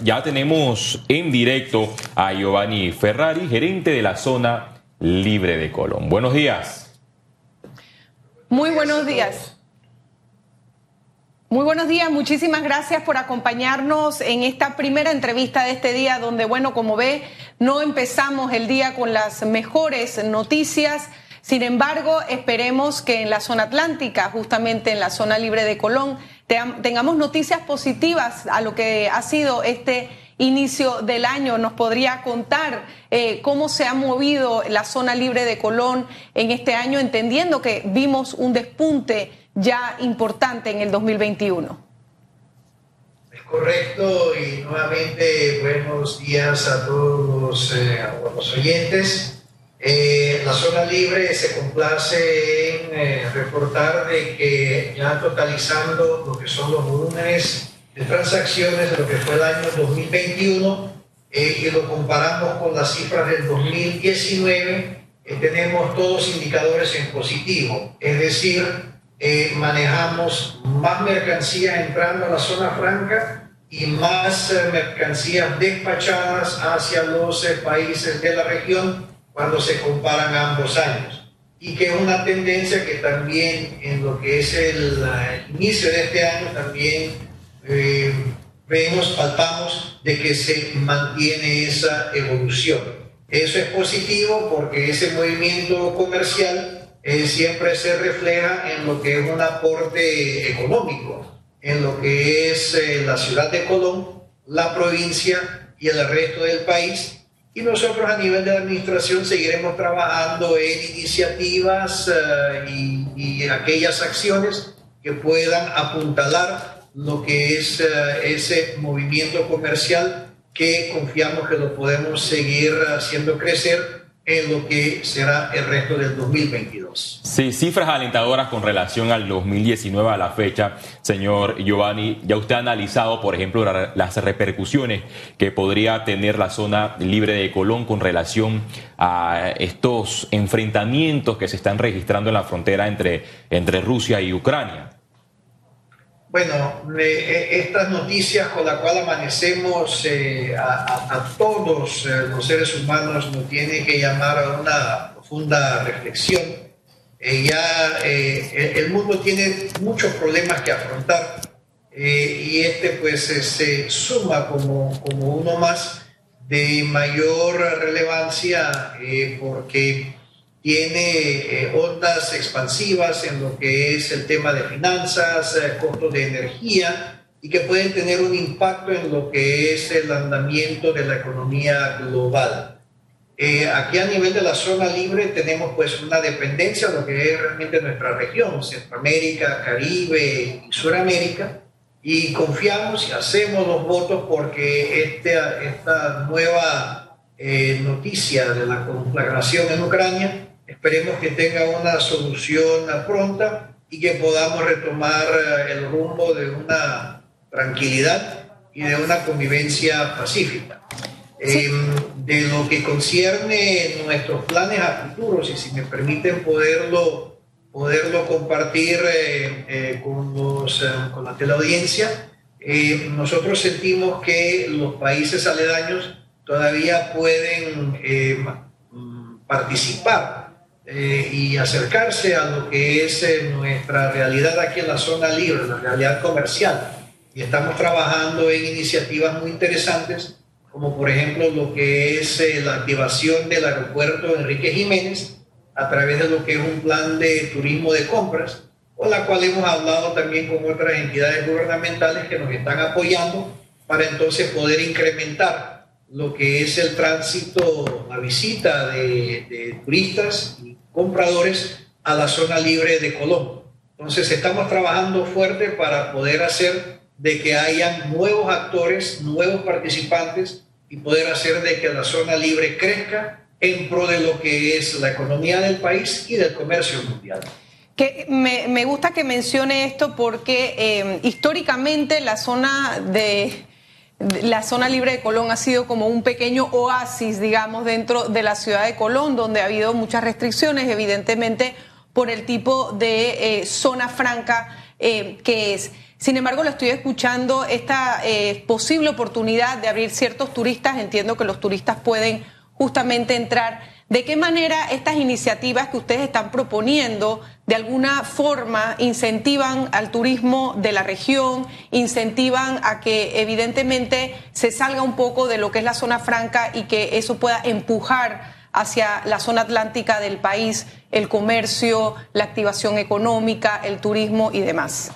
ya tenemos en directo a Giovanni Ferrari, gerente de la zona libre de Colón. Buenos días. Muy buenos días. Muy buenos días, muchísimas gracias por acompañarnos en esta primera entrevista de este día, donde, bueno, como ve, no empezamos el día con las mejores noticias. Sin embargo, esperemos que en la zona atlántica, justamente en la zona libre de Colón, tengamos noticias positivas a lo que ha sido este inicio del año. ¿Nos podría contar eh, cómo se ha movido la zona libre de Colón en este año, entendiendo que vimos un despunte ya importante en el 2021. Es correcto y nuevamente buenos días a todos los, eh, oyentes. Eh, la zona libre se complace en eh, reportar de que ya totalizando lo que son los volúmenes de transacciones de lo que fue el año 2021 y lo comparamos con las cifras del 2019, tenemos todos indicadores en positivo, es decir, eh, manejamos más mercancías entrando a la zona franca y más eh, mercancías despachadas hacia los eh, países de la región cuando se comparan ambos años. Y que es una tendencia que también en lo que es el, inicio de este año también vemos, palpamos de que se mantiene esa evolución. Eso es positivo porque ese movimiento comercial eh, siempre se refleja en lo que es un aporte económico, en lo que es eh, la ciudad de Colón, la provincia y el resto del país. Y nosotros a nivel de administración seguiremos trabajando en iniciativas eh, y, y, aquellas acciones que puedan apuntalar lo que es ese movimiento comercial que confiamos que lo podemos seguir haciendo crecer en lo que será el resto del 2022. Sí, cifras alentadoras con relación al 2019 a la fecha, señor Giovanni. Ya usted ha analizado, por ejemplo, las repercusiones que podría tener la zona libre de Colón con relación a estos enfrentamientos que se están registrando en la frontera entre, entre Rusia y Ucrania. Bueno, e, estas noticias con las cuales amanecemos eh, a, todos eh, los seres humanos nos tiene que llamar a una profunda reflexión. Eh, ya el mundo tiene muchos problemas que afrontar y este pues se suma como, como uno más de mayor relevancia porque tiene eh, ondas expansivas en lo que es el tema de finanzas, eh, costos de energía y que pueden tener un impacto en lo que es el andamiento de la economía global. Eh, aquí a nivel de la zona libre tenemos pues una dependencia de lo que es realmente nuestra región, Centroamérica, Caribe y Suramérica, y confiamos y hacemos los votos porque este, esta nueva noticia de la conflagración en Ucrania Esperemos que tenga una solución pronta y que podamos retomar eh, el rumbo de una tranquilidad y de una convivencia pacífica. Em, de lo que concierne nuestros planes a futuros, y si me permiten poderlo, poderlo compartir eh, eh, con, los, con la teleaudiencia, nosotros sentimos que los países aledaños todavía pueden participar eh, y acercarse a lo que es eh, nuestra realidad aquí en la zona libre, la realidad comercial. Y estamos trabajando en iniciativas muy interesantes, como por ejemplo lo que es eh, la activación del aeropuerto Enrique Jiménez a través de lo que es un plan de turismo de compras, con la cual hemos hablado también con otras entidades gubernamentales que nos están apoyando para entonces poder incrementar lo que es el tránsito, la visita de, de turistas compradores a la zona libre de Colón. Entonces estamos trabajando fuerte para poder hacer de que hayan nuevos actores, nuevos participantes y poder hacer de que la zona libre crezca en pro de lo que es la economía del país y del comercio mundial. Que me, gusta que mencione esto porque eh, históricamente la zona de la zona libre de Colón ha sido como un pequeño oasis, digamos, dentro de la ciudad de Colón, donde ha habido muchas restricciones, evidentemente, por el tipo de eh, zona franca eh, que es. Sin embargo, lo estoy escuchando, esta eh, posible oportunidad de abrir ciertos turistas, entiendo que los turistas pueden justamente entrar. ¿De qué manera estas iniciativas que ustedes están proponiendo de alguna forma incentivan al turismo de la región, incentivan a que evidentemente se salga un poco de lo que es la zona franca y que eso pueda empujar hacia la zona atlántica del país el comercio, la activación económica, el turismo y demás?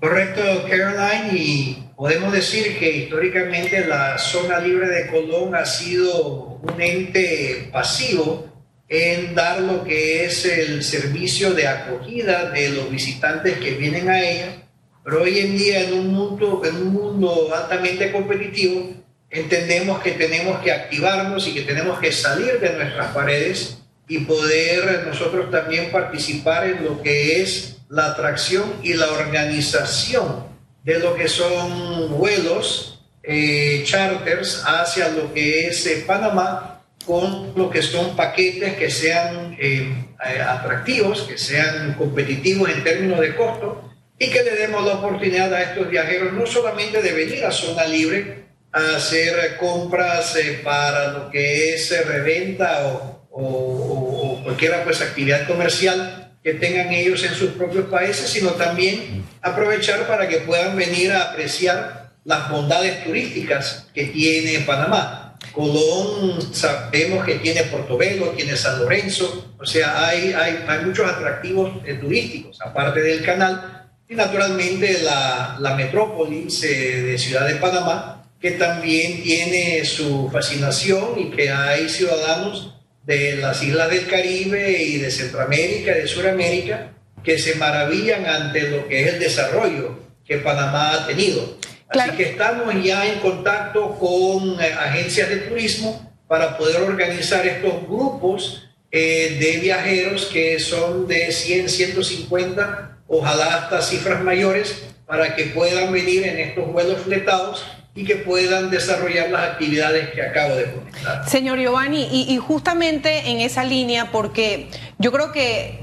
Correcto, Caroline, y podemos decir que históricamente la zona libre de Colón ha sido un ente pasivo en dar lo que es el servicio de acogida de los visitantes que vienen a ella, pero hoy en día en un mundo, en un mundo altamente competitivo, entendemos que tenemos que activarnos y que tenemos que salir de nuestras paredes y poder nosotros también participar en lo que es la atracción y la organización de lo que son vuelos, eh, charters hacia lo que es eh, Panamá con lo que son paquetes que sean eh, atractivos, que sean competitivos en términos de costo y que le demos la oportunidad a estos viajeros no solamente de venir a zona libre a hacer compras para lo que es reventa o, o, o cualquier pues, actividad comercial, que tengan ellos en sus propios países, sino también aprovechar para que puedan venir a apreciar las bondades turísticas que tiene Panamá. Colón sabemos que tiene Portobelo, tiene San Lorenzo, o sea, hay, hay, hay muchos atractivos eh, turísticos, aparte del canal, y naturalmente la, la metrópolis eh, de Ciudad de Panamá, que también tiene su fascinación y que hay ciudadanos de las islas del Caribe y de Centroamérica y de Sudamérica que se maravillan ante lo que es el desarrollo que Panamá ha tenido. Así que estamos ya en contacto con eh, agencias de turismo para poder organizar estos grupos eh, de viajeros que son de 100, 150, ojalá hasta cifras mayores, para que puedan venir en estos vuelos fletados y que puedan desarrollar las actividades que acabo de comentar. Señor Giovanni, y, justamente en esa línea, porque yo creo que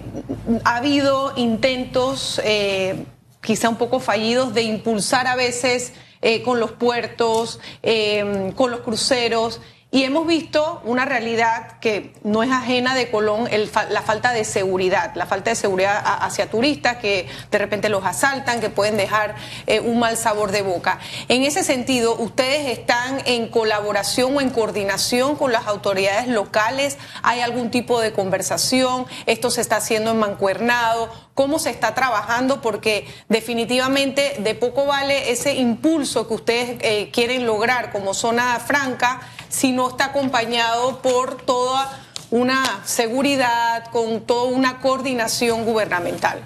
ha habido intentos, eh, quizá un poco fallidos, de impulsar a veces eh, con los puertos, eh, con los cruceros. Y hemos visto una realidad que no es ajena de Colón, la falta de seguridad, la falta de seguridad hacia turistas que de repente los asaltan, que pueden dejar eh, un mal sabor de boca. En ese sentido, ¿ustedes están en colaboración o en coordinación con las autoridades locales? ¿Hay algún tipo de conversación? ¿Esto se está haciendo en mancuernado? ¿Cómo se está trabajando? Porque definitivamente de poco vale ese impulso que ustedes eh, quieren lograr como zona franca si no está acompañado por toda una seguridad, con toda una coordinación gubernamental.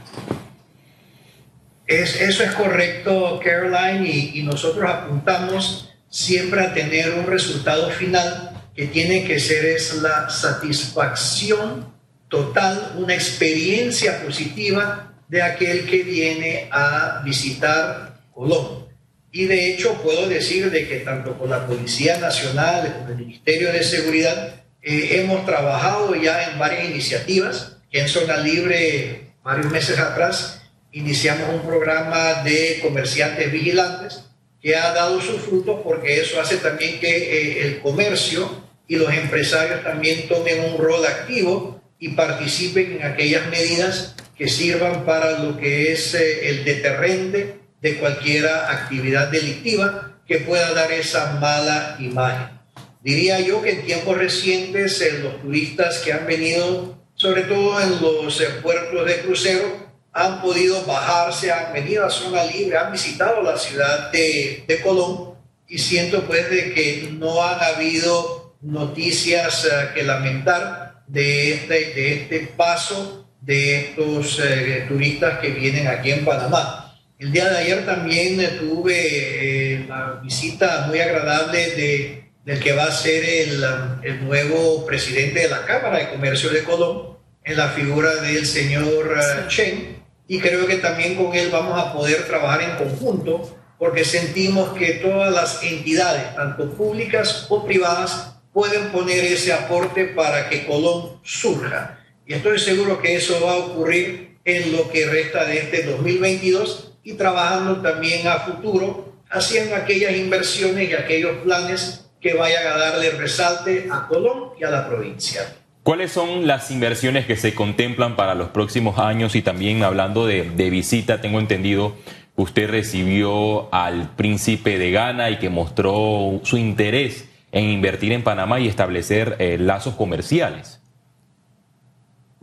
Es, eso es correcto, Caroline, y, y nosotros apuntamos siempre a tener un resultado final que tiene que ser es la satisfacción total, una experiencia positiva de aquel que viene a visitar Colombia. Y de hecho puedo decir de que tanto con la Policía Nacional como el Ministerio de Seguridad eh, hemos trabajado ya en varias iniciativas. En Zona Libre, varios meses atrás, iniciamos un programa de comerciantes vigilantes que ha dado sus frutos porque eso hace también que eh, el comercio y los empresarios también tomen un rol activo y participen en aquellas medidas que sirvan para lo que es eh, el deterrente de cualquier actividad delictiva que pueda dar esa mala imagen. Diría yo que en tiempos recientes los turistas que han venido, sobre todo en los eh, puertos de crucero, han podido bajarse, han venido a zona libre, han visitado la ciudad de, de Colón y siento pues de que no han habido noticias eh, que lamentar de este, de este paso de estos eh, turistas que vienen aquí en Panamá. El día de ayer también tuve eh, la visita muy agradable de, del que va a ser el, el, nuevo presidente de la Cámara de Comercio de Colón, en la figura del señor uh, Chen, y creo que también con él vamos a poder trabajar en conjunto, porque sentimos que todas las entidades, tanto públicas o privadas, pueden poner ese aporte para que Colón surja. Y estoy seguro que eso va a ocurrir en lo que resta de este 2022 y trabajando también a futuro, haciendo aquellas inversiones y aquellos planes que vayan a darle resalte a Colón y a la provincia. ¿Cuáles son las inversiones que se contemplan para los próximos años? Y también hablando de, visita, tengo entendido que usted recibió al príncipe de Ghana y que mostró su interés en invertir en Panamá y establecer eh, lazos comerciales.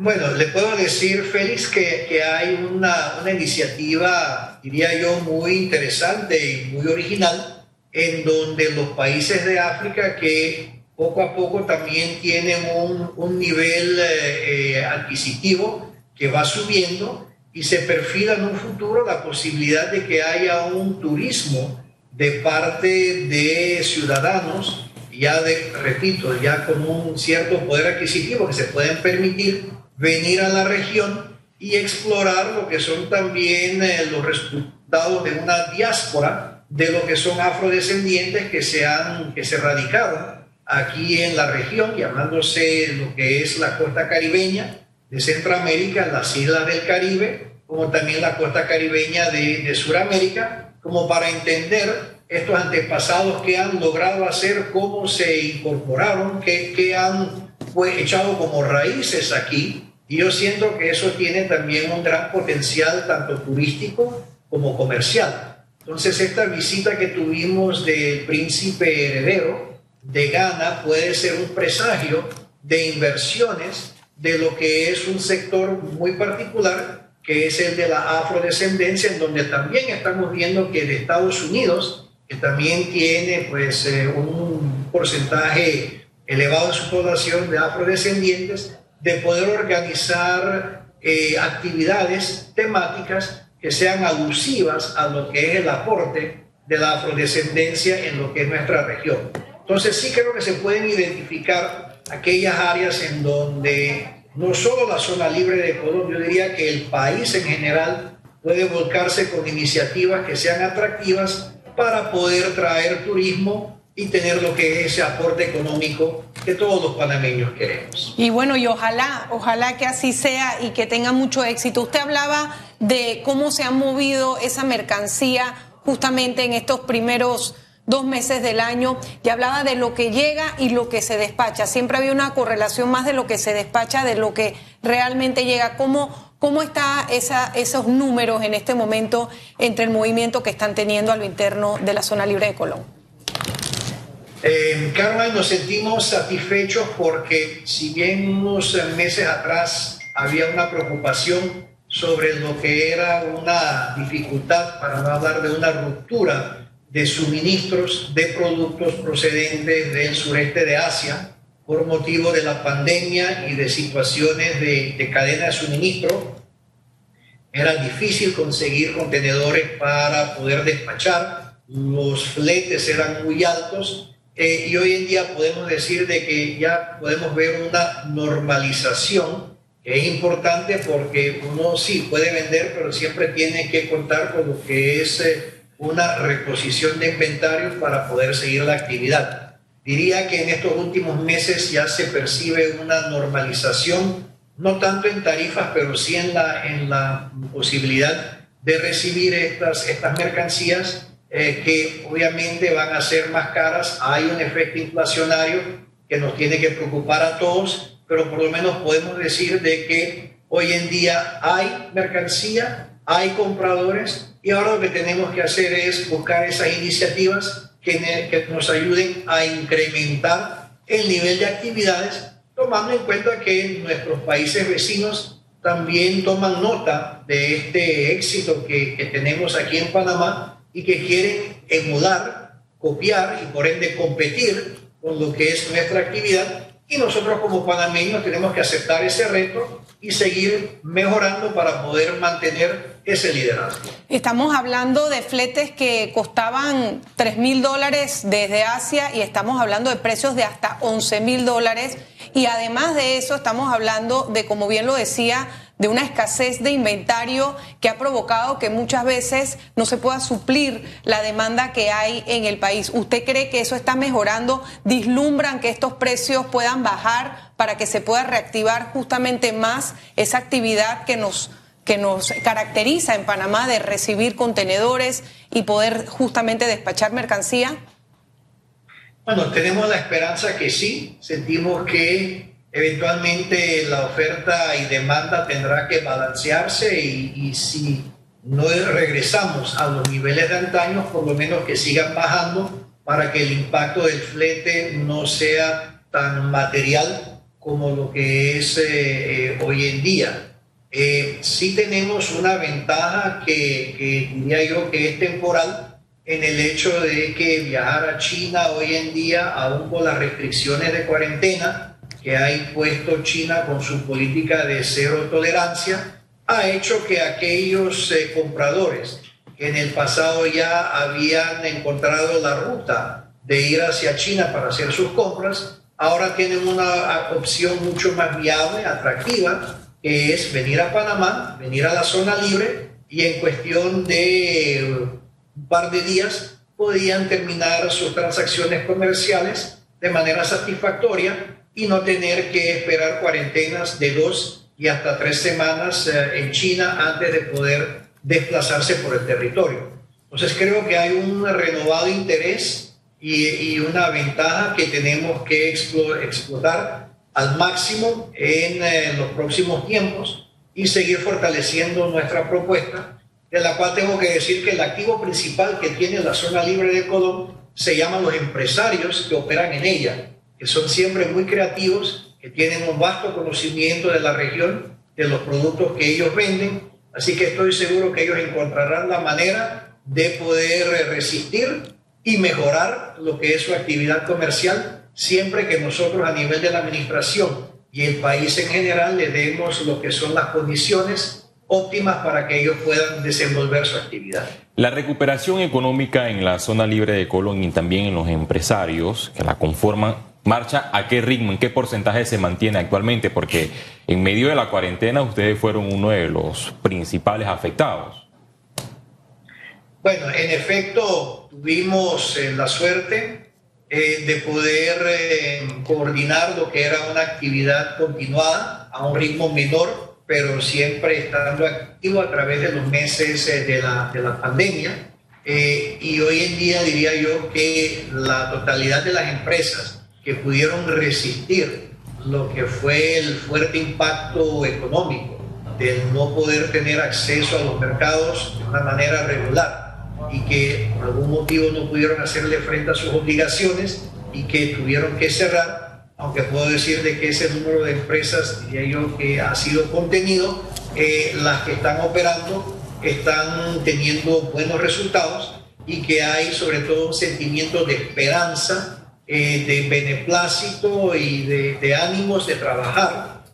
Bueno, le puedo decir, Félix, que, que hay una, una, iniciativa, diría yo, muy interesante y muy original, en donde los países de África que poco a poco también tienen un, un nivel eh, eh, adquisitivo que va subiendo y se perfila en un futuro la posibilidad de que haya un turismo de parte de ciudadanos, ya de, repito, ya con un cierto poder adquisitivo que se pueden permitir venir a la región y explorar lo que son también eh, los resultados de una diáspora de lo que son afrodescendientes que se han que se radicaron aquí en la región, llamándose lo que es la costa caribeña de Centroamérica, las islas del Caribe, como también la costa caribeña de, de Sudamérica, como para entender estos antepasados que han logrado hacer, cómo se incorporaron, qué han pues, echado como raíces aquí. Y yo siento que eso tiene también un gran potencial, tanto turístico como comercial. Entonces, esta visita que tuvimos del príncipe heredero, de Ghana puede ser un presagio de inversiones de lo que es un sector muy particular, que es el de la afrodescendencia, en donde también estamos viendo que de Estados Unidos, que también tiene pues eh, un porcentaje elevado su población de afrodescendientes, de poder organizar eh, actividades temáticas que sean alusivas a lo que es el aporte de la afrodescendencia en lo que es nuestra región. Entonces sí creo que se pueden identificar aquellas áreas en donde no solo la zona libre de Colombia, yo diría que el país en general puede volcarse con iniciativas que sean atractivas para poder traer turismo y tener lo que es ese aporte económico que todos los panameños queremos. Y bueno, y ojalá, ojalá que así sea y que tenga mucho éxito. Usted hablaba de cómo se ha movido esa mercancía justamente en estos primeros dos meses del año y hablaba de lo que llega y lo que se despacha. Siempre había una correlación más de lo que se despacha, de lo que realmente llega. ¿Cómo, cómo están esos números en este momento entre el movimiento que están teniendo a lo interno de la zona libre de Colón? Carmen, nos sentimos satisfechos porque si bien unos meses atrás había una preocupación sobre lo que era una dificultad, para no hablar de una ruptura de suministros de productos procedentes del sureste de Asia por motivo de la pandemia y de situaciones de, cadena de suministro. Era difícil conseguir contenedores para poder despachar, los fletes eran muy altos eh, y hoy en día podemos decir de que ya podemos ver una normalización que es importante porque uno sí puede vender, pero siempre tiene que contar con lo que es... Eh, una reposición de inventarios para poder seguir la actividad. Diría que en estos últimos meses ya se percibe una normalización, no tanto en tarifas, pero sí en la, en la posibilidad de recibir estas, estas mercancías eh, que obviamente van a ser más caras. Hay un efecto inflacionario que nos tiene que preocupar a todos, pero por lo menos podemos decir de que hoy en día hay mercancía, hay compradores y ahora lo que tenemos que hacer es buscar esas iniciativas que, que nos ayuden a incrementar el nivel de actividades, tomando en cuenta que nuestros países vecinos también toman nota de este éxito que, que tenemos aquí en Panamá y que quieren emular, copiar y por ende competir con lo que es nuestra actividad. Y nosotros como panameños tenemos que aceptar ese reto y seguir mejorando para poder mantener ese liderazgo. Estamos hablando de fletes que costaban 3 mil dólares desde Asia y estamos hablando de precios de hasta 11 mil dólares. Y además de eso, estamos hablando de, como bien lo decía, de una escasez de inventario que ha provocado que muchas veces no se pueda suplir la demanda que hay en el país. ¿Usted cree que eso está mejorando? ¿Dislumbran que estos precios puedan bajar para que se pueda reactivar justamente más esa actividad que nos que nos caracteriza en Panamá de recibir contenedores y poder justamente despachar mercancía? Bueno, tenemos la esperanza que sí. Sentimos que eventualmente la oferta y demanda tendrá que balancearse y, y si no regresamos a los niveles de antaño, por lo menos que sigan bajando para que el impacto del flete no sea tan material como lo que es eh, eh, hoy en día. Eh, sí tenemos una ventaja que, que, diría yo que es temporal en el hecho de que viajar a China hoy en día, aún con las restricciones de cuarentena que ha impuesto China con su política de cero tolerancia, ha hecho que aquellos eh, compradores que en el pasado ya habían encontrado la ruta de ir hacia China para hacer sus compras, ahora tienen una opción mucho más viable, atractiva, que es venir a Panamá, venir a la zona libre y en cuestión de un par de días podían terminar sus transacciones comerciales de manera satisfactoria y no tener que esperar cuarentenas de dos y hasta tres semanas eh, en China antes de poder desplazarse por el territorio. Entonces creo que hay un renovado interés y, y una ventaja que tenemos que explotar al máximo en, eh, los próximos tiempos y seguir fortaleciendo nuestra propuesta, de la cual tengo que decir que el activo principal que tiene la zona libre de Colón se llaman los empresarios que operan en ella, que son siempre muy creativos, que tienen un vasto conocimiento de la región, de los productos que ellos venden, así que estoy seguro que ellos encontrarán la manera de poder resistir y mejorar lo que es su actividad comercial siempre que nosotros a nivel de la administración y el país en general le demos lo que son las condiciones óptimas para que ellos puedan desenvolver su actividad. La recuperación económica en la zona libre de Colón y también en los empresarios que la conforman, ¿marcha a qué ritmo, en qué porcentaje se mantiene actualmente? Porque en medio de la cuarentena ustedes fueron uno de los principales afectados. Bueno, en efecto, tuvimos eh, la suerte eh, de poder eh, coordinar lo que era una actividad continuada a un ritmo menor, pero siempre estando activo a través de los meses eh, de, la, de, la, pandemia. y hoy en día diría yo que la totalidad de las empresas que pudieron resistir lo que fue el fuerte impacto económico del no poder tener acceso a los mercados de una manera regular, y que por algún motivo no pudieron hacerle frente a sus obligaciones y que tuvieron que cerrar, aunque puedo decir de que ese número de empresas, diría yo, que ha sido contenido, eh, las que están operando están teniendo buenos resultados y que hay sobre todo un sentimiento de esperanza, eh, de beneplácito y de, ánimos de trabajar.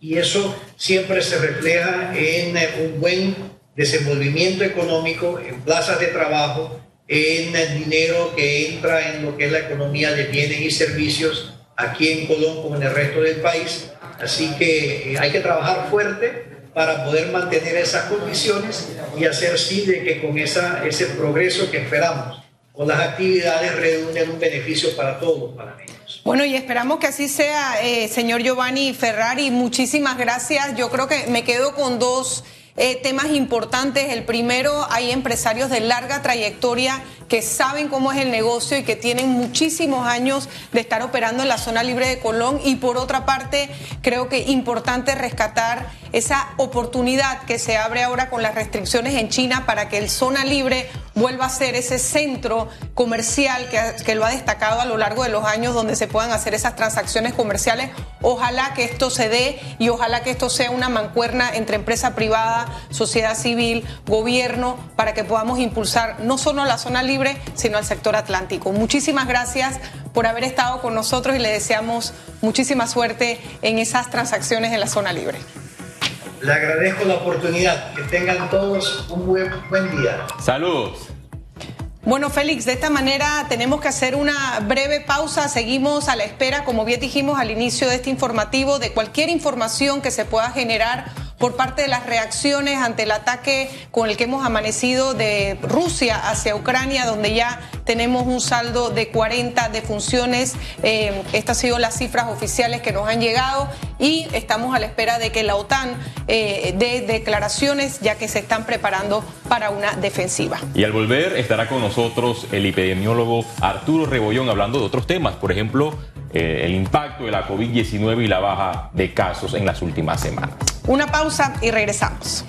Y eso siempre se refleja en un buen desenvolvimiento económico, en plazas de trabajo, en el dinero que entra en lo que es la economía de bienes y servicios aquí en Colón como en el resto del país. Así que eh, hay que trabajar fuerte para poder mantener esas condiciones y hacer sí de que con esa, ese progreso que esperamos con las actividades reúnen un beneficio para todos para panameños. Bueno, y esperamos que así sea, eh, señor Giovanni Ferrari. Muchísimas gracias. Yo creo que me quedo con dos eh, temas importantes. El primero, hay empresarios de larga trayectoria que saben cómo es el negocio y que tienen muchísimos años de estar operando en la zona libre de Colón. Y por otra parte, creo que importante rescatar esa oportunidad que se abre ahora con las restricciones en China para que el zona libre vuelva a ser ese centro comercial que, que, lo ha destacado a lo largo de los años donde se puedan hacer esas transacciones comerciales. Ojalá que esto se dé y ojalá que esto sea una mancuerna entre empresa privada, sociedad civil, gobierno, para que podamos impulsar no solo la zona libre, sino al sector atlántico. Muchísimas gracias por haber estado con nosotros y le deseamos muchísima suerte en esas transacciones en la zona libre. Le agradezco la oportunidad. Que tengan todos un buen, buen día. Saludos. Bueno, Félix, de esta manera tenemos que hacer una breve pausa. Seguimos a la espera, como bien dijimos al inicio de este informativo, de cualquier información que se pueda generar por parte de las reacciones ante el ataque con el que hemos amanecido de Rusia hacia Ucrania, donde ya tenemos un saldo de 40 defunciones. Eh, estas han sido las cifras oficiales que nos han llegado y estamos a la espera de que la OTAN eh, dé declaraciones, ya que se están preparando para una defensiva. Y al volver estará con nosotros el epidemiólogo Arturo Rebollón hablando de otros temas, por ejemplo, eh, el impacto de la COVID-19 y la baja de casos en las últimas semanas. Una pausa y regresamos.